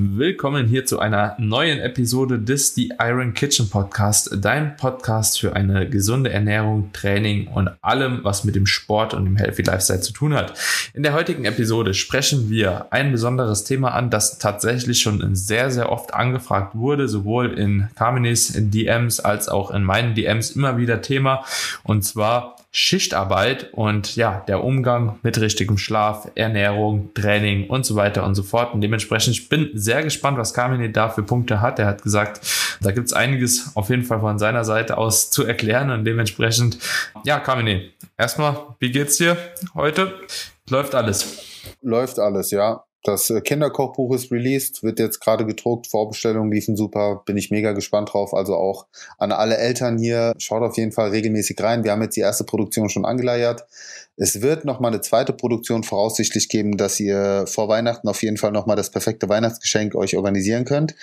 Willkommen hier zu einer neuen Episode des The Iron Kitchen Podcast, dein Podcast für eine gesunde Ernährung, Training und allem, was mit dem Sport und dem Healthy Lifestyle zu tun hat. In der heutigen Episode sprechen wir ein besonderes Thema an, das tatsächlich schon sehr, sehr oft angefragt wurde, sowohl in Carminis DMs als auch in meinen DMs immer wieder Thema, und zwar Schichtarbeit und ja, der Umgang mit richtigem Schlaf, Ernährung, Training und so weiter und so fort. Und dementsprechend, ich bin sehr gespannt, was Carmine da für Punkte hat. Er hat gesagt, da gibt es einiges auf jeden Fall von seiner Seite aus zu erklären und dementsprechend, ja, Carmine, erstmal, wie geht's dir heute? Läuft alles? Läuft alles, ja. Das äh, Kinderkochbuch ist released, wird jetzt gerade gedruckt, Vorbestellungen liefen super, bin ich mega gespannt drauf. Also auch an alle Eltern hier, schaut auf jeden Fall regelmäßig rein. Wir haben jetzt die erste Produktion schon angeleiert. Es wird nochmal eine zweite Produktion voraussichtlich geben, dass ihr vor Weihnachten auf jeden Fall nochmal das perfekte Weihnachtsgeschenk euch organisieren könnt.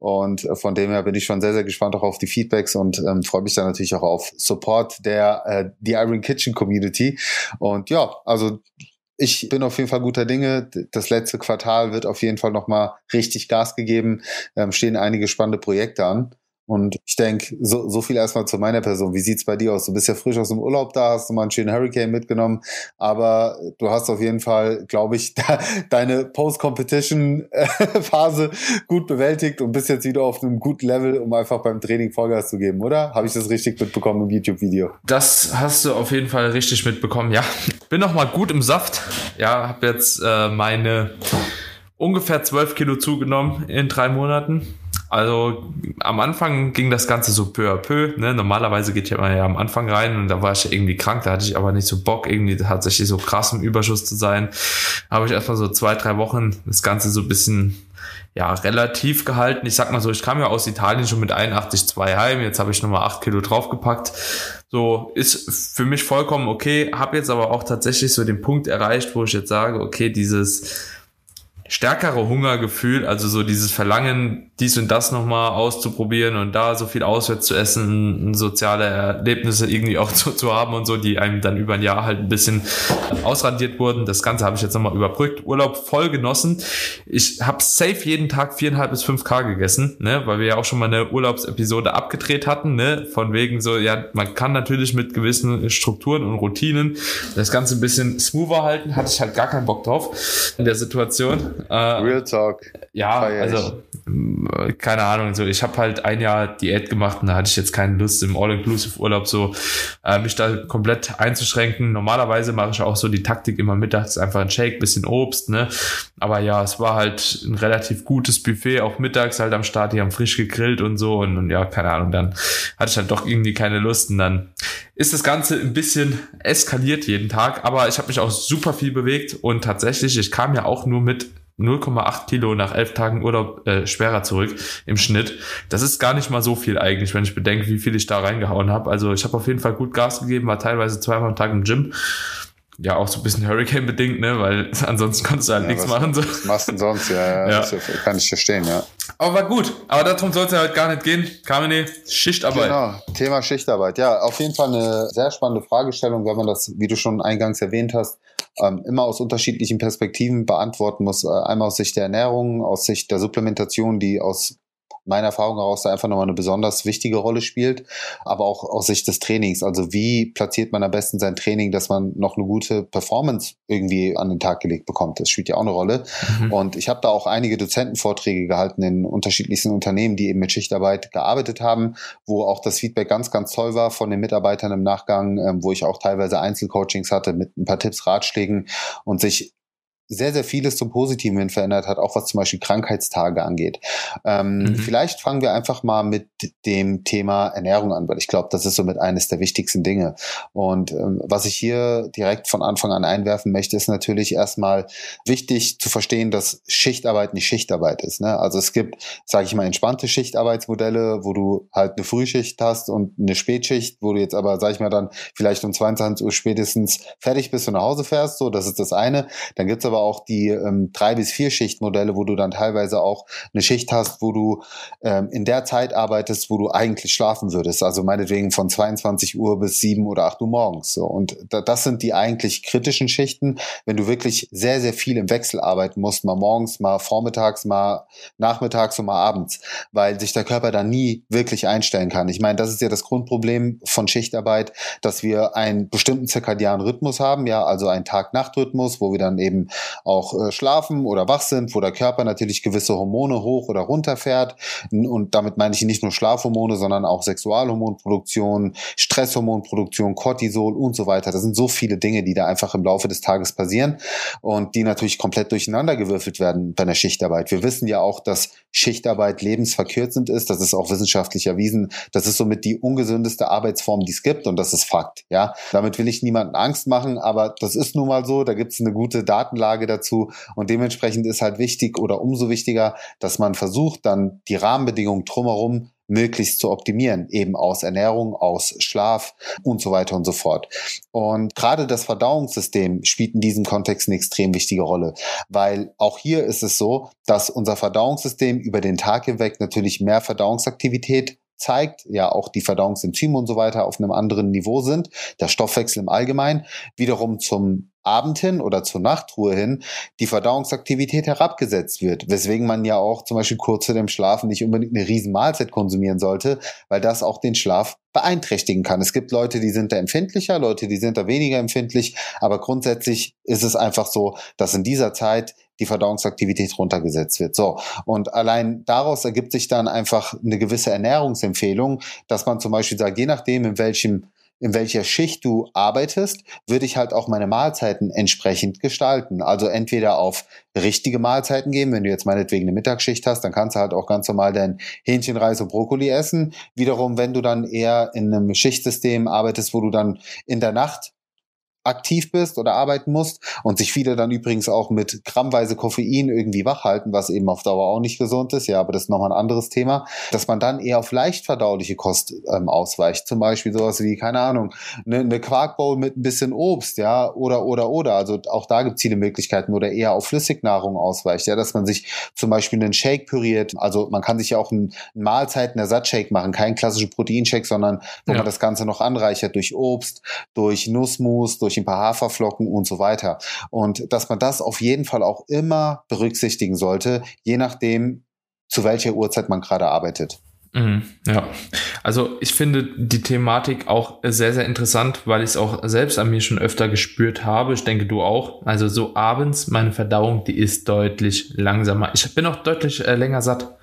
Und äh, von dem her bin ich schon sehr, sehr gespannt auch auf die Feedbacks und ähm, freue mich dann natürlich auch auf Support der äh, The Iron Kitchen Community. Und ja, also ich bin auf jeden Fall guter Dinge. Das letzte Quartal wird auf jeden Fall nochmal richtig Gas gegeben. Ähm, stehen einige spannende Projekte an. Und ich denke, so, so viel erstmal zu meiner Person. Wie sieht's bei dir aus? Du bist ja frisch aus dem Urlaub da, hast du mal einen schönen Hurricane mitgenommen, aber du hast auf jeden Fall, glaube ich, da, deine Post-Competition-Phase gut bewältigt und bist jetzt wieder auf einem guten Level, um einfach beim Training Vollgas zu geben, oder? Habe ich das richtig mitbekommen im YouTube-Video? Das hast du auf jeden Fall richtig mitbekommen, ja. Bin noch mal gut im Saft. Ja, habe jetzt äh, meine ungefähr 12 Kilo zugenommen in drei Monaten also am Anfang ging das Ganze so peu à peu. Ne? Normalerweise geht ja mal ja am Anfang rein und da war ich irgendwie krank, da hatte ich aber nicht so Bock, irgendwie tatsächlich so krass im Überschuss zu sein. Habe ich erstmal so zwei, drei Wochen das Ganze so bisschen ja, relativ gehalten. Ich sag mal so, ich kam ja aus Italien schon mit 81,2 heim, jetzt habe ich nochmal 8 Kilo draufgepackt. So, ist für mich vollkommen okay, habe jetzt aber auch tatsächlich so den Punkt erreicht, wo ich jetzt sage, okay, dieses stärkere Hungergefühl, also so dieses Verlangen, dies und das nochmal auszuprobieren und da so viel auswärts zu essen, soziale Erlebnisse irgendwie auch zu, zu haben und so, die einem dann über ein Jahr halt ein bisschen ausradiert wurden. Das Ganze habe ich jetzt nochmal überbrückt. Urlaub voll genossen. Ich habe safe jeden Tag viereinhalb bis fünf K gegessen, ne, weil wir ja auch schon mal eine Urlaubsepisode abgedreht hatten, ne, von wegen so, ja, man kann natürlich mit gewissen Strukturen und Routinen das Ganze ein bisschen smoother halten, hatte ich halt gar keinen Bock drauf in der Situation. Äh, Real Talk. Ja, also keine Ahnung, so ich habe halt ein Jahr Diät gemacht und da hatte ich jetzt keine Lust im All-Inclusive-Urlaub so äh, mich da komplett einzuschränken. Normalerweise mache ich auch so die Taktik immer mittags einfach ein Shake, bisschen Obst, ne? Aber ja, es war halt ein relativ gutes Buffet, auch mittags halt am Start, die haben frisch gegrillt und so und, und ja, keine Ahnung, dann hatte ich halt doch irgendwie keine Lust und dann ist das Ganze ein bisschen eskaliert jeden Tag, aber ich habe mich auch super viel bewegt und tatsächlich, ich kam ja auch nur mit 0,8 Kilo nach elf Tagen Urlaub äh, schwerer zurück im Schnitt. Das ist gar nicht mal so viel eigentlich, wenn ich bedenke, wie viel ich da reingehauen habe. Also ich habe auf jeden Fall gut Gas gegeben, war teilweise zweimal am Tag im Gym. Ja, auch so ein bisschen Hurricane bedingt, ne, weil ansonsten konntest du halt ja, nichts machen. So. Was machst du denn sonst? Ja, ja, ja. kann ich verstehen, ja. Aber war gut. Aber darum soll es ja halt gar nicht gehen. Kamine, Schichtarbeit. Genau, Thema Schichtarbeit. Ja, auf jeden Fall eine sehr spannende Fragestellung, wenn man das, wie du schon eingangs erwähnt hast, ähm, immer aus unterschiedlichen Perspektiven beantworten muss. Äh, einmal aus Sicht der Ernährung, aus Sicht der Supplementation, die aus meiner Erfahrung heraus da einfach nochmal eine besonders wichtige Rolle spielt, aber auch aus Sicht des Trainings. Also wie platziert man am besten sein Training, dass man noch eine gute Performance irgendwie an den Tag gelegt bekommt. Das spielt ja auch eine Rolle. Mhm. Und ich habe da auch einige Dozentenvorträge gehalten in unterschiedlichsten Unternehmen, die eben mit Schichtarbeit gearbeitet haben, wo auch das Feedback ganz, ganz toll war von den Mitarbeitern im Nachgang, ähm, wo ich auch teilweise Einzelcoachings hatte mit ein paar Tipps, Ratschlägen und sich sehr, sehr vieles zum Positiven hin verändert hat, auch was zum Beispiel Krankheitstage angeht. Ähm, mhm. Vielleicht fangen wir einfach mal mit dem Thema Ernährung an, weil ich glaube, das ist somit eines der wichtigsten Dinge. Und ähm, was ich hier direkt von Anfang an einwerfen möchte, ist natürlich erstmal wichtig zu verstehen, dass Schichtarbeit nicht Schichtarbeit ist. Ne? Also es gibt, sage ich mal, entspannte Schichtarbeitsmodelle, wo du halt eine Frühschicht hast und eine Spätschicht, wo du jetzt aber, sage ich mal, dann vielleicht um 22 Uhr spätestens fertig bist und nach Hause fährst. So, das ist das eine. Dann gibt's aber aber auch die ähm, drei bis vier Schichtmodelle, wo du dann teilweise auch eine Schicht hast, wo du ähm, in der Zeit arbeitest, wo du eigentlich schlafen würdest. Also meinetwegen von 22 Uhr bis 7 oder 8 Uhr morgens. So. Und da, das sind die eigentlich kritischen Schichten, wenn du wirklich sehr, sehr viel im Wechsel arbeiten musst, mal morgens, mal vormittags, mal nachmittags und mal abends, weil sich der Körper da nie wirklich einstellen kann. Ich meine, das ist ja das Grundproblem von Schichtarbeit, dass wir einen bestimmten zirkadianen Rhythmus haben, ja, also einen Tag-Nacht-Rhythmus, wo wir dann eben auch äh, schlafen oder wach sind, wo der Körper natürlich gewisse Hormone hoch oder runter fährt. Und damit meine ich nicht nur Schlafhormone, sondern auch Sexualhormonproduktion, Stresshormonproduktion, Cortisol und so weiter. Das sind so viele Dinge, die da einfach im Laufe des Tages passieren und die natürlich komplett durcheinandergewürfelt werden bei einer Schichtarbeit. Wir wissen ja auch, dass Schichtarbeit lebensverkürzend ist. Das ist auch wissenschaftlich erwiesen. Das ist somit die ungesündeste Arbeitsform, die es gibt und das ist Fakt. Ja, damit will ich niemanden Angst machen, aber das ist nun mal so. Da gibt es eine gute Datenlage dazu. Und dementsprechend ist halt wichtig oder umso wichtiger, dass man versucht, dann die Rahmenbedingungen drumherum möglichst zu optimieren, eben aus Ernährung, aus Schlaf und so weiter und so fort. Und gerade das Verdauungssystem spielt in diesem Kontext eine extrem wichtige Rolle, weil auch hier ist es so, dass unser Verdauungssystem über den Tag hinweg natürlich mehr Verdauungsaktivität zeigt, ja auch die Verdauungsenzyme und so weiter auf einem anderen Niveau sind, der Stoffwechsel im Allgemeinen, wiederum zum Abend hin oder zur Nachtruhe hin die Verdauungsaktivität herabgesetzt wird, weswegen man ja auch zum Beispiel kurz vor dem Schlafen nicht unbedingt eine riesen Mahlzeit konsumieren sollte, weil das auch den Schlaf beeinträchtigen kann. Es gibt Leute, die sind da empfindlicher, Leute, die sind da weniger empfindlich, aber grundsätzlich ist es einfach so, dass in dieser Zeit die Verdauungsaktivität runtergesetzt wird. So. Und allein daraus ergibt sich dann einfach eine gewisse Ernährungsempfehlung, dass man zum Beispiel sagt, je nachdem, in welchem in welcher Schicht du arbeitest, würde ich halt auch meine Mahlzeiten entsprechend gestalten. Also entweder auf richtige Mahlzeiten geben, wenn du jetzt meinetwegen eine Mittagsschicht hast, dann kannst du halt auch ganz normal dein Hähnchen, Reis und Brokkoli essen. Wiederum, wenn du dann eher in einem Schichtsystem arbeitest, wo du dann in der Nacht aktiv bist oder arbeiten musst und sich viele dann übrigens auch mit grammweise Koffein irgendwie wach halten, was eben auf Dauer auch nicht gesund ist, ja, aber das ist nochmal ein anderes Thema, dass man dann eher auf leicht verdauliche Kost ähm, ausweicht, zum Beispiel sowas wie, keine Ahnung, eine, eine Quarkbowl mit ein bisschen Obst, ja, oder, oder, oder, also auch da gibt es viele Möglichkeiten oder eher auf Flüssignahrung ausweicht, ja, dass man sich zum Beispiel einen Shake püriert, also man kann sich ja auch einen, einen Mahlzeitenersatzshake machen, kein klassischer Proteinshake, sondern wo ja. man das Ganze noch anreichert durch Obst, durch Nussmus, durch durch ein paar Haferflocken und so weiter. Und dass man das auf jeden Fall auch immer berücksichtigen sollte, je nachdem, zu welcher Uhrzeit man gerade arbeitet. Mhm, ja, also ich finde die Thematik auch sehr, sehr interessant, weil ich es auch selbst an mir schon öfter gespürt habe. Ich denke, du auch. Also so abends, meine Verdauung, die ist deutlich langsamer. Ich bin auch deutlich äh, länger satt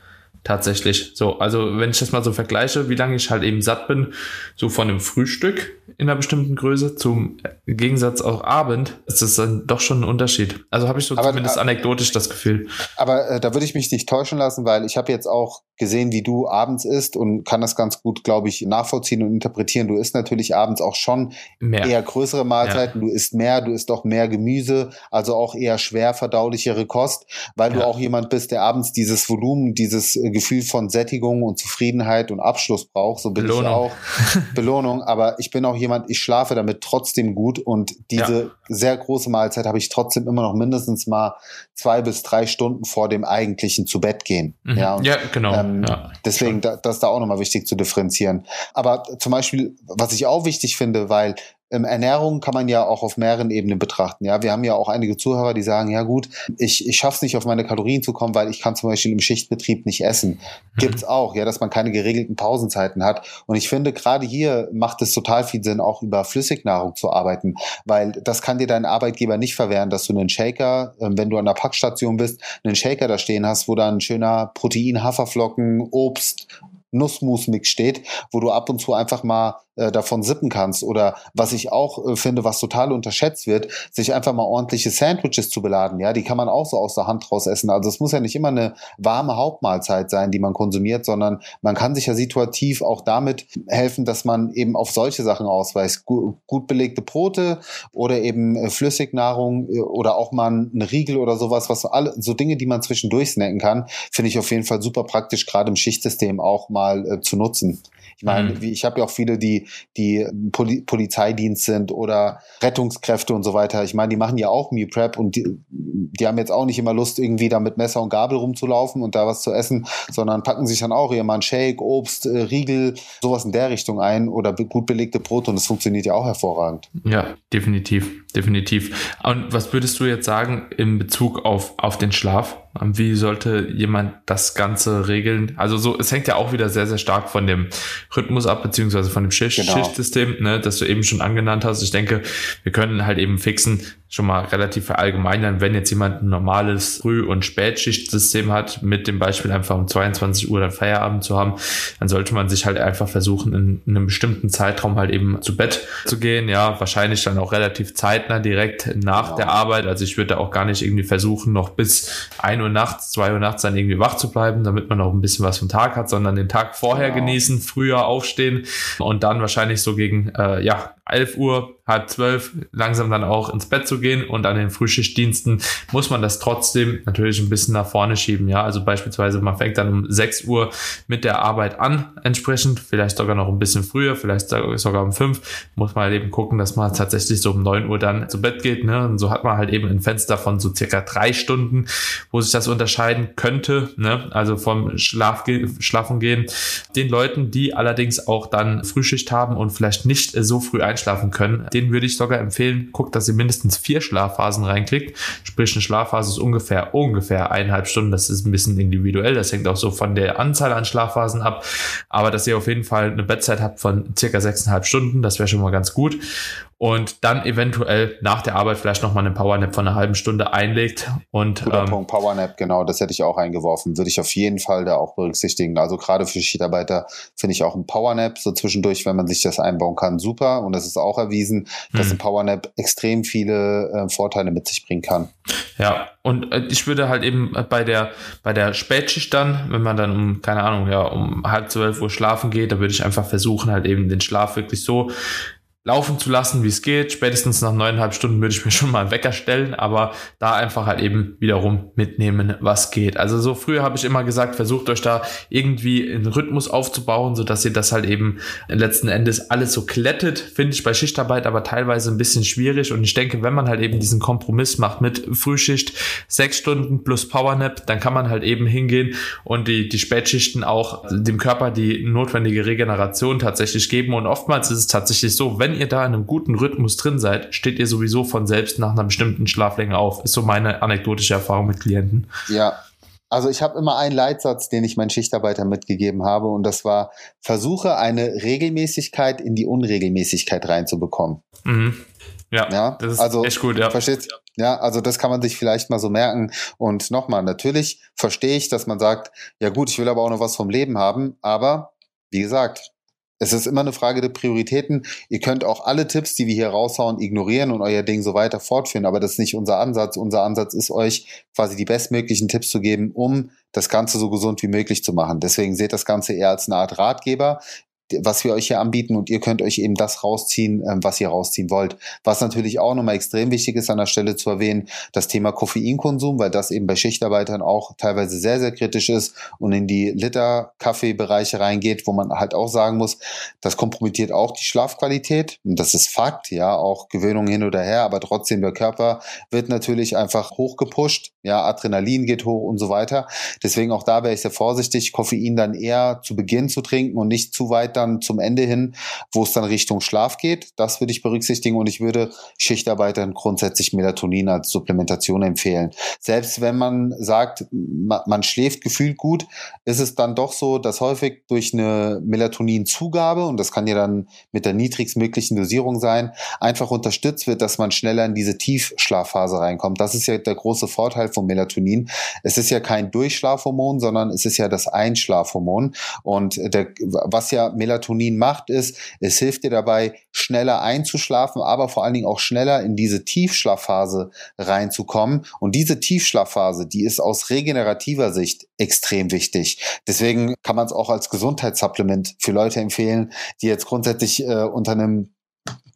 tatsächlich. So, also wenn ich das mal so vergleiche, wie lange ich halt eben satt bin, so von einem Frühstück in einer bestimmten Größe zum Gegensatz auch Abend, ist das dann doch schon ein Unterschied. Also habe ich so aber, zumindest äh, anekdotisch das Gefühl. Aber äh, da würde ich mich nicht täuschen lassen, weil ich habe jetzt auch gesehen, wie du abends isst und kann das ganz gut, glaube ich, nachvollziehen und interpretieren. Du isst natürlich abends auch schon mehr. eher größere Mahlzeiten, ja. du isst mehr, du isst auch mehr Gemüse, also auch eher schwer verdaulichere Kost, weil ja. du auch jemand bist, der abends dieses Volumen, dieses äh, Gefühl von Sättigung und Zufriedenheit und Abschluss braucht. So bin Belohnung. ich auch. Belohnung. Aber ich bin auch jemand, ich schlafe damit trotzdem gut und diese ja. sehr große Mahlzeit habe ich trotzdem immer noch mindestens mal zwei bis drei Stunden vor dem eigentlichen zu Bett gehen. Mhm. Ja, und, ja, genau. Ähm, ja, deswegen, da, das ist da auch nochmal wichtig zu differenzieren. Aber zum Beispiel, was ich auch wichtig finde, weil ähm, Ernährung kann man ja auch auf mehreren Ebenen betrachten. Ja, wir haben ja auch einige Zuhörer, die sagen, ja gut, ich, ich schaffe es nicht, auf meine Kalorien zu kommen, weil ich kann zum Beispiel im Schichtbetrieb nicht essen. Mhm. Gibt's auch, ja, dass man keine geregelten Pausenzeiten hat. Und ich finde, gerade hier macht es total viel Sinn, auch über Flüssignahrung zu arbeiten, weil das kann dir dein Arbeitgeber nicht verwehren, dass du einen Shaker, äh, wenn du an der Packstation bist, einen Shaker da stehen hast, wo dann schöner Protein, Haferflocken, Obst Nussmus-Mix steht, wo du ab und zu einfach mal äh, davon sippen kannst. Oder was ich auch äh, finde, was total unterschätzt wird, sich einfach mal ordentliche Sandwiches zu beladen. Ja, die kann man auch so aus der Hand raus essen. Also es muss ja nicht immer eine warme Hauptmahlzeit sein, die man konsumiert, sondern man kann sich ja situativ auch damit helfen, dass man eben auf solche Sachen ausweist. Gut, gut belegte Brote oder eben äh, Flüssignahrung äh, oder auch mal ein Riegel oder sowas, was alle, so Dinge, die man zwischendurch snacken kann, finde ich auf jeden Fall super praktisch, gerade im Schichtsystem auch mal äh, zu nutzen. Ich meine, mhm. ich habe ja auch viele, die, die Poli Polizeidienst sind oder Rettungskräfte und so weiter. Ich meine, die machen ja auch Meal Prep und die, die haben jetzt auch nicht immer Lust, irgendwie da mit Messer und Gabel rumzulaufen und da was zu essen, sondern packen sich dann auch ihr mal einen Shake, Obst, äh, Riegel, sowas in der Richtung ein oder gut belegte Brote und das funktioniert ja auch hervorragend. Ja, definitiv, definitiv. Und was würdest du jetzt sagen in Bezug auf, auf den Schlaf? Wie sollte jemand das Ganze regeln? Also so, es hängt ja auch wieder sehr, sehr stark von dem Rhythmus ab, beziehungsweise von dem Schicht genau. Schichtsystem, ne, das du eben schon angenannt hast. Ich denke, wir können halt eben fixen, schon mal relativ verallgemeinern, wenn jetzt jemand ein normales Früh- und Spätschichtsystem hat, mit dem Beispiel einfach um 22 Uhr dann Feierabend zu haben, dann sollte man sich halt einfach versuchen, in, in einem bestimmten Zeitraum halt eben zu Bett zu gehen. Ja, wahrscheinlich dann auch relativ zeitnah direkt nach genau. der Arbeit. Also ich würde auch gar nicht irgendwie versuchen, noch bis ein Uhr nachts, zwei Uhr nachts dann irgendwie wach zu bleiben, damit man noch ein bisschen was vom Tag hat, sondern den Tag vorher genau. genießen, früher aufstehen und dann wahrscheinlich so gegen äh, ja 11 Uhr, halb zwölf, langsam dann auch ins Bett zu gehen und an den Frühschichtdiensten muss man das trotzdem natürlich ein bisschen nach vorne schieben. Ja, also beispielsweise man fängt dann um 6 Uhr mit der Arbeit an, entsprechend, vielleicht sogar noch ein bisschen früher, vielleicht sogar um 5, muss man halt eben gucken, dass man tatsächlich so um 9 Uhr dann zu Bett geht. Ne? Und so hat man halt eben ein Fenster von so circa drei Stunden, wo sich das unterscheiden könnte, ne? also vom Schlaf, Schlafen gehen. Den Leuten, die allerdings auch dann Frühschicht haben und vielleicht nicht so früh ein einschlafen können, den würde ich sogar empfehlen, guckt, dass ihr mindestens vier Schlafphasen reinklickt. Sprich, eine Schlafphase ist ungefähr, ungefähr eineinhalb Stunden. Das ist ein bisschen individuell. Das hängt auch so von der Anzahl an Schlafphasen ab. Aber dass ihr auf jeden Fall eine Bettzeit habt von circa sechseinhalb Stunden, das wäre schon mal ganz gut und dann eventuell nach der Arbeit vielleicht nochmal eine Powernap von einer halben Stunde einlegt. Und, Guter ähm, Punkt, Powernap, genau, das hätte ich auch eingeworfen. Würde ich auf jeden Fall da auch berücksichtigen. Also gerade für Schichtarbeiter finde ich auch ein Powernap so zwischendurch, wenn man sich das einbauen kann, super. Und das ist auch erwiesen, dass hm. ein Powernap extrem viele äh, Vorteile mit sich bringen kann. Ja, und äh, ich würde halt eben bei der, bei der Spätschicht dann, wenn man dann um, keine Ahnung, ja, um halb zwölf Uhr schlafen geht, da würde ich einfach versuchen, halt eben den Schlaf wirklich so laufen zu lassen, wie es geht. Spätestens nach neuneinhalb Stunden würde ich mir schon mal einen Wecker stellen, aber da einfach halt eben wiederum mitnehmen, was geht. Also so früher habe ich immer gesagt, versucht euch da irgendwie einen Rhythmus aufzubauen, so dass ihr das halt eben letzten Endes alles so klettet. Finde ich bei Schichtarbeit aber teilweise ein bisschen schwierig und ich denke, wenn man halt eben diesen Kompromiss macht mit Frühschicht, sechs Stunden plus Powernap, dann kann man halt eben hingehen und die, die Spätschichten auch dem Körper die notwendige Regeneration tatsächlich geben und oftmals ist es tatsächlich so, wenn wenn ihr da in einem guten Rhythmus drin seid, steht ihr sowieso von selbst nach einer bestimmten Schlaflänge auf. Ist so meine anekdotische Erfahrung mit Klienten. Ja, also ich habe immer einen Leitsatz, den ich meinen Schichtarbeitern mitgegeben habe und das war, versuche eine Regelmäßigkeit in die Unregelmäßigkeit reinzubekommen. Mhm. Ja, ja, das ist also, echt gut, ja. Versteht? Ja, also das kann man sich vielleicht mal so merken. Und nochmal, natürlich verstehe ich, dass man sagt, ja gut, ich will aber auch noch was vom Leben haben, aber wie gesagt, es ist immer eine Frage der Prioritäten. Ihr könnt auch alle Tipps, die wir hier raushauen, ignorieren und euer Ding so weiter fortführen, aber das ist nicht unser Ansatz. Unser Ansatz ist euch quasi die bestmöglichen Tipps zu geben, um das Ganze so gesund wie möglich zu machen. Deswegen seht das Ganze eher als eine Art Ratgeber was wir euch hier anbieten und ihr könnt euch eben das rausziehen, ähm, was ihr rausziehen wollt. Was natürlich auch nochmal extrem wichtig ist an der Stelle zu erwähnen, das Thema Koffeinkonsum, weil das eben bei Schichtarbeitern auch teilweise sehr, sehr kritisch ist und in die Liter-Kaffeebereiche reingeht, wo man halt auch sagen muss, das kompromittiert auch die Schlafqualität. Und das ist Fakt, ja, auch Gewöhnung hin oder her, aber trotzdem der Körper wird natürlich einfach hochgepusht, ja, Adrenalin geht hoch und so weiter. Deswegen auch da wäre ich sehr vorsichtig, Koffein dann eher zu Beginn zu trinken und nicht zu weit dann zum Ende hin, wo es dann Richtung Schlaf geht. Das würde ich berücksichtigen und ich würde Schichtarbeitern grundsätzlich Melatonin als Supplementation empfehlen. Selbst wenn man sagt, man schläft gefühlt gut, ist es dann doch so, dass häufig durch eine Melatoninzugabe, und das kann ja dann mit der niedrigstmöglichen Dosierung sein, einfach unterstützt wird, dass man schneller in diese Tiefschlafphase reinkommt. Das ist ja der große Vorteil von Melatonin. Es ist ja kein Durchschlafhormon, sondern es ist ja das Einschlafhormon. Und der, was ja Melatonin macht, ist, es hilft dir dabei, schneller einzuschlafen, aber vor allen Dingen auch schneller in diese Tiefschlafphase reinzukommen. Und diese Tiefschlafphase, die ist aus regenerativer Sicht extrem wichtig. Deswegen kann man es auch als Gesundheitssupplement für Leute empfehlen, die jetzt grundsätzlich äh, unter einem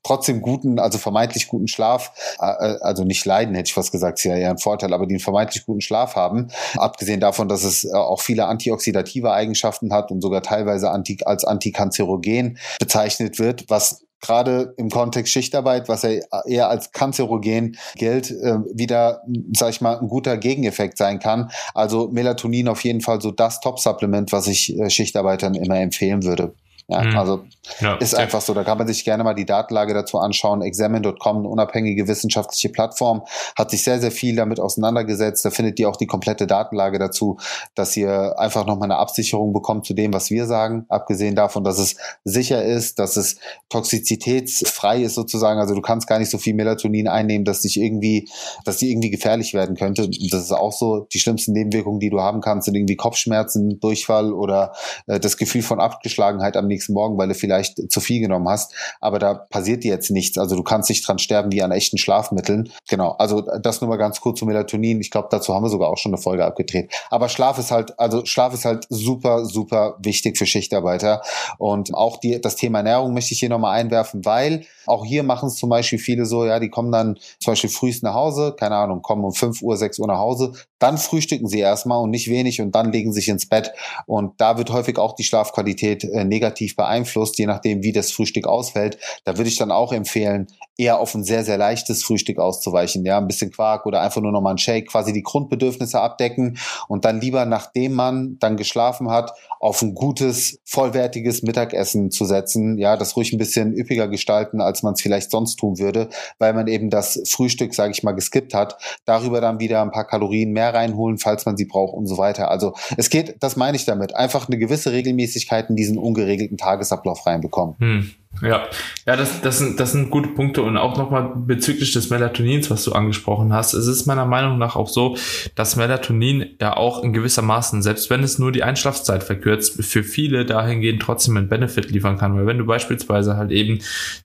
trotzdem guten, also vermeintlich guten Schlaf, äh, äh, also nicht leiden, hätte ich fast gesagt, ist ja eher ein Vorteil, aber die einen vermeintlich guten Schlaf haben. Abgesehen davon, dass es äh, auch viele antioxidative Eigenschaften hat und sogar teilweise anti, als antikanzerogen bezeichnet wird, was gerade im Kontext Schichtarbeit, was ja eher als kanzerogen gilt, wieder, sag ich mal, ein guter Gegeneffekt sein kann. Also Melatonin auf jeden Fall so das Top-Supplement, was ich Schichtarbeitern immer empfehlen würde. Ja, mhm. Also ja, ist einfach so. Da kann man sich gerne mal die Datenlage dazu anschauen. Examine.com, eine unabhängige wissenschaftliche Plattform, hat sich sehr, sehr viel damit auseinandergesetzt. Da findet ihr auch die komplette Datenlage dazu, dass ihr einfach nochmal eine Absicherung bekommt zu dem, was wir sagen. Abgesehen davon, dass es sicher ist, dass es toxizitätsfrei ist sozusagen. Also du kannst gar nicht so viel Melatonin einnehmen, dass dich irgendwie, dass die irgendwie gefährlich werden könnte. Das ist auch so. Die schlimmsten Nebenwirkungen, die du haben kannst, sind irgendwie Kopfschmerzen, Durchfall oder äh, das Gefühl von Abgeschlagenheit am nächsten Morgen, weil du vielleicht zu viel genommen hast. Aber da passiert dir jetzt nichts. Also du kannst nicht dran sterben wie an echten Schlafmitteln. Genau. Also das nur mal ganz kurz zu Melatonin. Ich glaube, dazu haben wir sogar auch schon eine Folge abgedreht. Aber Schlaf ist halt, also Schlaf ist halt super, super wichtig für Schichtarbeiter. Und auch die, das Thema Ernährung möchte ich hier nochmal einwerfen, weil auch hier machen es zum Beispiel viele so, ja, die kommen dann zum Beispiel frühst nach Hause, keine Ahnung, kommen um 5 Uhr, 6 Uhr nach Hause, dann frühstücken sie erstmal und nicht wenig und dann legen sich ins Bett. Und da wird häufig auch die Schlafqualität äh, negativ beeinflusst, je nachdem, wie das Frühstück ausfällt. Da würde ich dann auch empfehlen, eher auf ein sehr, sehr leichtes Frühstück auszuweichen. Ja, ein bisschen Quark oder einfach nur nochmal ein Shake, quasi die Grundbedürfnisse abdecken und dann lieber, nachdem man dann geschlafen hat, auf ein gutes, vollwertiges Mittagessen zu setzen. Ja, das ruhig ein bisschen üppiger gestalten, als man es vielleicht sonst tun würde, weil man eben das Frühstück, sage ich mal, geskippt hat. Darüber dann wieder ein paar Kalorien mehr reinholen, falls man sie braucht und so weiter. Also es geht, das meine ich damit, einfach eine gewisse Regelmäßigkeit in diesen ungeregelten Tagesablauf reinbekommen. Hm. Ja, ja, das, das, sind, das sind gute Punkte und auch nochmal bezüglich des Melatonins, was du angesprochen hast. Es ist meiner Meinung nach auch so, dass Melatonin ja auch in gewisser Maßen, selbst wenn es nur die Einschlafzeit verkürzt, für viele dahingehend trotzdem einen Benefit liefern kann. Weil wenn du beispielsweise halt eben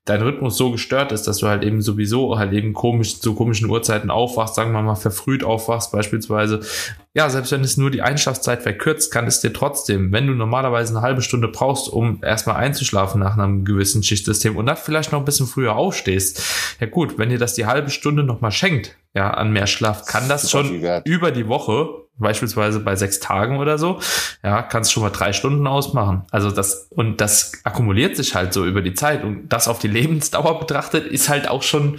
dein Rhythmus so gestört ist, dass du halt eben sowieso halt eben komisch zu komischen Uhrzeiten aufwachst, sagen wir mal verfrüht aufwachst beispielsweise, ja, selbst wenn es nur die Einschlafzeit verkürzt, kann es dir trotzdem, wenn du normalerweise eine halbe Stunde brauchst, um erstmal einzuschlafen nach einem gewissen Schichtsystem und dann vielleicht noch ein bisschen früher aufstehst, ja gut, wenn dir das die halbe Stunde nochmal schenkt, ja, an mehr Schlaf, kann das schon über die Woche, beispielsweise bei sechs Tagen oder so, ja, kannst schon mal drei Stunden ausmachen. Also das, und das akkumuliert sich halt so über die Zeit. Und das auf die Lebensdauer betrachtet ist halt auch schon,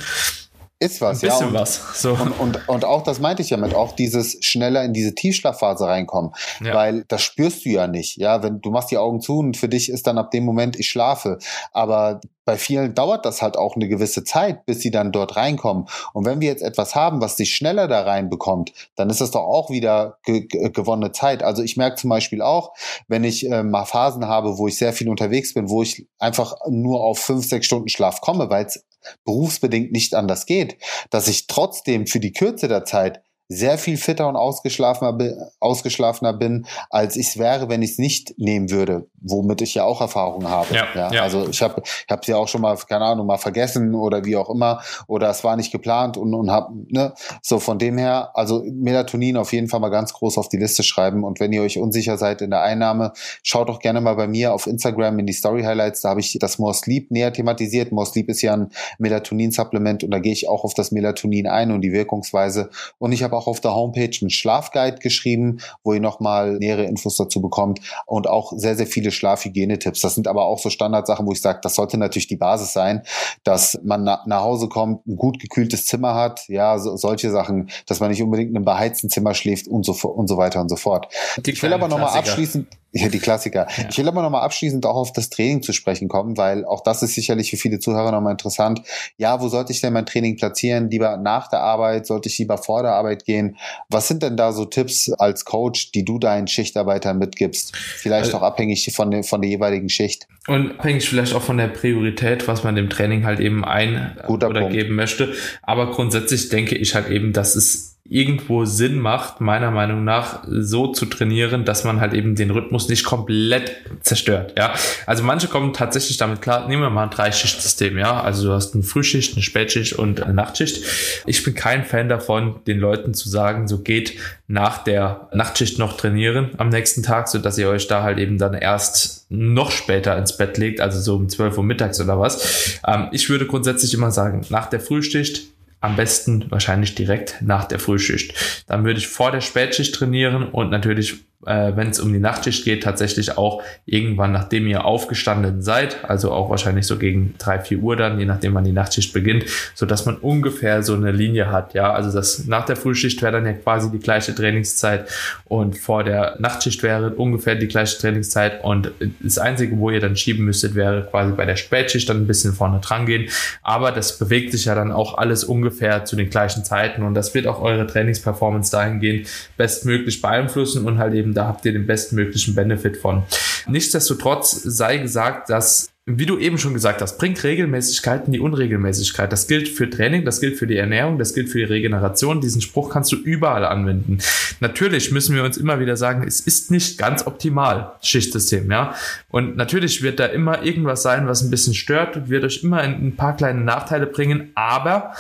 ist was, Ein bisschen ja. Und, was. So. Und, und, und auch das meinte ich ja mit, auch dieses schneller in diese Tiefschlafphase reinkommen. Ja. Weil das spürst du ja nicht. Ja, wenn du machst die Augen zu und für dich ist dann ab dem Moment, ich schlafe. Aber bei vielen dauert das halt auch eine gewisse Zeit, bis sie dann dort reinkommen. Und wenn wir jetzt etwas haben, was dich schneller da reinbekommt, dann ist das doch auch wieder ge gewonnene Zeit. Also ich merke zum Beispiel auch, wenn ich äh, mal Phasen habe, wo ich sehr viel unterwegs bin, wo ich einfach nur auf fünf, sechs Stunden Schlaf komme, weil es berufsbedingt nicht anders geht, dass ich trotzdem für die Kürze der Zeit sehr viel fitter und ausgeschlafener, ausgeschlafener bin, als ich es wäre, wenn ich es nicht nehmen würde, womit ich ja auch Erfahrung habe. Ja, ja, ja. Also ich habe ich habe ja auch schon mal, keine Ahnung, mal vergessen oder wie auch immer, oder es war nicht geplant und, und habe, ne, so von dem her, also Melatonin auf jeden Fall mal ganz groß auf die Liste schreiben und wenn ihr euch unsicher seid in der Einnahme, schaut doch gerne mal bei mir auf Instagram in die Story Highlights, da habe ich das More Sleep näher thematisiert. More Sleep ist ja ein Melatonin-Supplement und da gehe ich auch auf das Melatonin ein und die Wirkungsweise und ich habe habe auch auf der Homepage einen Schlafguide geschrieben, wo ihr nochmal nähere Infos dazu bekommt und auch sehr, sehr viele Schlafhygienetipps. Das sind aber auch so Standardsachen, wo ich sage, das sollte natürlich die Basis sein, dass man na nach Hause kommt, ein gut gekühltes Zimmer hat, ja, so, solche Sachen, dass man nicht unbedingt in einem beheizten Zimmer schläft und so, und so weiter und so fort. Die ich will aber nochmal abschließend, ja, die Klassiker. Ja. Ich will aber nochmal abschließend auch auf das Training zu sprechen kommen, weil auch das ist sicherlich für viele Zuhörer nochmal interessant. Ja, wo sollte ich denn mein Training platzieren? Lieber nach der Arbeit? Sollte ich lieber vor der Arbeit gehen? Was sind denn da so Tipps als Coach, die du deinen Schichtarbeitern mitgibst? Vielleicht also, auch abhängig von der, von der jeweiligen Schicht. Und abhängig vielleicht auch von der Priorität, was man dem Training halt eben ein Guter oder Punkt. geben möchte. Aber grundsätzlich denke ich halt eben, dass es irgendwo Sinn macht, meiner Meinung nach, so zu trainieren, dass man halt eben den Rhythmus nicht komplett zerstört. Ja, also manche kommen tatsächlich damit klar. Nehmen wir mal ein Dreischichtsystem. Ja, also du hast eine Frühschicht, eine Spätschicht und eine Nachtschicht. Ich bin kein Fan davon, den Leuten zu sagen, so geht nach der Nachtschicht noch trainieren am nächsten Tag, so dass ihr euch da halt eben dann erst noch später ins Bett legt, also so um 12 Uhr mittags oder was. Ähm, ich würde grundsätzlich immer sagen, nach der Frühschicht am besten wahrscheinlich direkt nach der Frühschicht. Dann würde ich vor der Spätschicht trainieren und natürlich äh, wenn es um die Nachtschicht geht, tatsächlich auch irgendwann, nachdem ihr aufgestanden seid, also auch wahrscheinlich so gegen drei vier Uhr dann, je nachdem wann die Nachtschicht beginnt, so dass man ungefähr so eine Linie hat, ja, also das nach der Frühschicht wäre dann ja quasi die gleiche Trainingszeit und vor der Nachtschicht wäre ungefähr die gleiche Trainingszeit und das Einzige, wo ihr dann schieben müsstet, wäre quasi bei der Spätschicht dann ein bisschen vorne dran gehen, aber das bewegt sich ja dann auch alles ungefähr zu den gleichen Zeiten und das wird auch eure Trainingsperformance dahingehend bestmöglich beeinflussen und halt eben da habt ihr den bestmöglichen Benefit von. Nichtsdestotrotz sei gesagt, dass wie du eben schon gesagt hast, bringt Regelmäßigkeit in die Unregelmäßigkeit. Das gilt für Training, das gilt für die Ernährung, das gilt für die Regeneration. Diesen Spruch kannst du überall anwenden. Natürlich müssen wir uns immer wieder sagen, es ist nicht ganz optimal, Schichtsystem, ja. Und natürlich wird da immer irgendwas sein, was ein bisschen stört und wird euch immer ein paar kleine Nachteile bringen, aber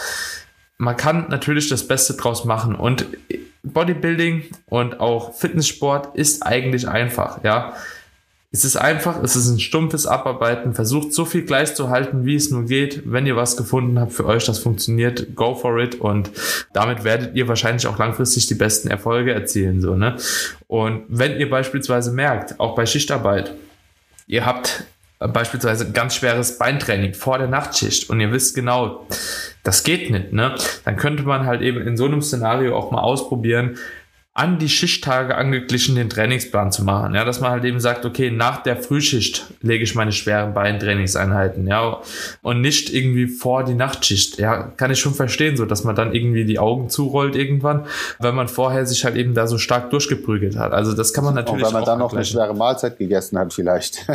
man kann natürlich das Beste draus machen und Bodybuilding und auch Fitnesssport ist eigentlich einfach, ja. Es ist einfach, es ist ein stumpfes Abarbeiten. Versucht so viel gleich zu halten, wie es nur geht. Wenn ihr was gefunden habt für euch, das funktioniert, go for it. Und damit werdet ihr wahrscheinlich auch langfristig die besten Erfolge erzielen, so, ne? Und wenn ihr beispielsweise merkt, auch bei Schichtarbeit, ihr habt beispielsweise ganz schweres Beintraining vor der Nachtschicht und ihr wisst genau, das geht nicht, ne? Dann könnte man halt eben in so einem Szenario auch mal ausprobieren, an die Schichttage angeglichen den Trainingsplan zu machen. Ja, dass man halt eben sagt, okay, nach der Frühschicht lege ich meine schweren Beintrainingseinheiten, ja, und nicht irgendwie vor die Nachtschicht. Ja, kann ich schon verstehen, so dass man dann irgendwie die Augen zurollt irgendwann, wenn man vorher sich halt eben da so stark durchgeprügelt hat. Also das kann man natürlich. Und weil man dann noch eine schwere Mahlzeit gegessen hat, vielleicht.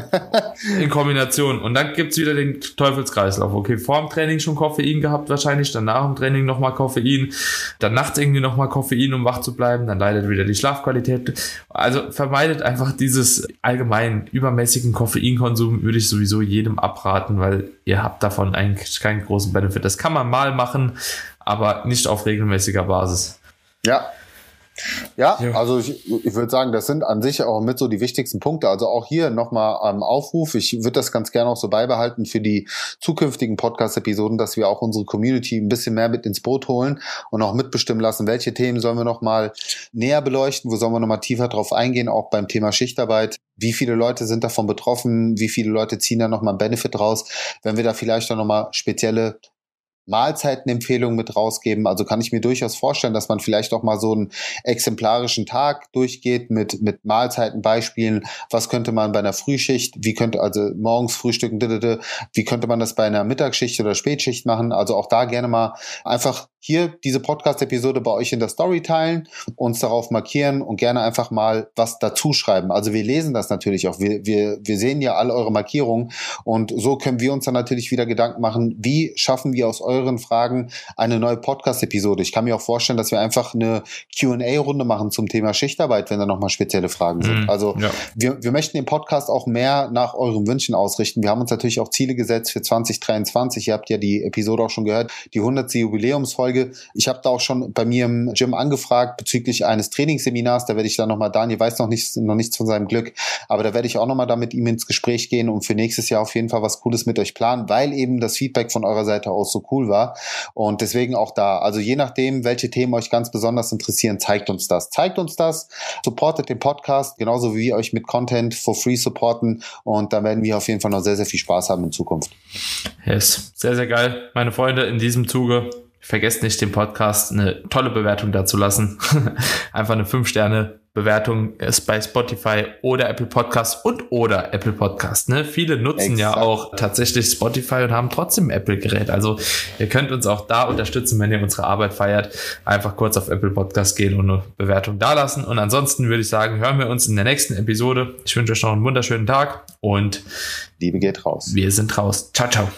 In Kombination. Und dann gibt's wieder den Teufelskreislauf. Okay, vor dem Training schon Koffein gehabt, wahrscheinlich, dann nach dem Training nochmal Koffein, dann nachts irgendwie nochmal Koffein, um wach zu bleiben, dann leidet wieder die Schlafqualität. Also vermeidet einfach dieses allgemein übermäßigen Koffeinkonsum, würde ich sowieso jedem abraten, weil ihr habt davon eigentlich keinen großen Benefit. Das kann man mal machen, aber nicht auf regelmäßiger Basis. Ja, ja, ja, also ich, ich würde sagen, das sind an sich auch mit so die wichtigsten Punkte. Also auch hier nochmal am Aufruf. Ich würde das ganz gerne auch so beibehalten für die zukünftigen Podcast-Episoden, dass wir auch unsere Community ein bisschen mehr mit ins Boot holen und auch mitbestimmen lassen, welche Themen sollen wir nochmal näher beleuchten, wo sollen wir nochmal tiefer drauf eingehen, auch beim Thema Schichtarbeit. Wie viele Leute sind davon betroffen? Wie viele Leute ziehen da nochmal einen Benefit raus? Wenn wir da vielleicht auch nochmal spezielle Mahlzeitenempfehlungen mit rausgeben. Also kann ich mir durchaus vorstellen, dass man vielleicht auch mal so einen exemplarischen Tag durchgeht mit, mit Mahlzeitenbeispielen. Was könnte man bei einer Frühschicht, wie könnte also morgens frühstücken, wie könnte man das bei einer Mittagsschicht oder Spätschicht machen? Also auch da gerne mal einfach hier diese Podcast-Episode bei euch in der Story teilen, uns darauf markieren und gerne einfach mal was dazu schreiben. Also wir lesen das natürlich auch. Wir, wir, wir sehen ja alle eure Markierungen und so können wir uns dann natürlich wieder Gedanken machen, wie schaffen wir aus euren Fragen eine neue Podcast-Episode. Ich kann mir auch vorstellen, dass wir einfach eine Q&A-Runde machen zum Thema Schichtarbeit, wenn da nochmal spezielle Fragen sind. Mm, also ja. wir, wir möchten den Podcast auch mehr nach euren Wünschen ausrichten. Wir haben uns natürlich auch Ziele gesetzt für 2023. Ihr habt ja die Episode auch schon gehört, die 100. Jubiläumsfolge Folge. Ich habe da auch schon bei mir im Gym angefragt bezüglich eines Trainingsseminars. Da werde ich dann nochmal, Daniel weiß noch nichts, noch nichts von seinem Glück, aber da werde ich auch nochmal da mit ihm ins Gespräch gehen und für nächstes Jahr auf jeden Fall was Cooles mit euch planen, weil eben das Feedback von eurer Seite aus so cool war. Und deswegen auch da. Also je nachdem, welche Themen euch ganz besonders interessieren, zeigt uns das. Zeigt uns das, supportet den Podcast, genauso wie wir euch mit Content for free supporten. Und da werden wir auf jeden Fall noch sehr, sehr viel Spaß haben in Zukunft. Yes, sehr, sehr geil. Meine Freunde, in diesem Zuge Vergesst nicht, dem Podcast eine tolle Bewertung dazu lassen. Einfach eine 5-Sterne Bewertung ist bei Spotify oder Apple Podcast und oder Apple Podcast. Ne? Viele nutzen Exakt. ja auch tatsächlich Spotify und haben trotzdem Apple-Gerät. Also ihr könnt uns auch da unterstützen, wenn ihr unsere Arbeit feiert. Einfach kurz auf Apple Podcast gehen und eine Bewertung dalassen. Und ansonsten würde ich sagen, hören wir uns in der nächsten Episode. Ich wünsche euch noch einen wunderschönen Tag und Liebe geht raus. Wir sind raus. Ciao, ciao.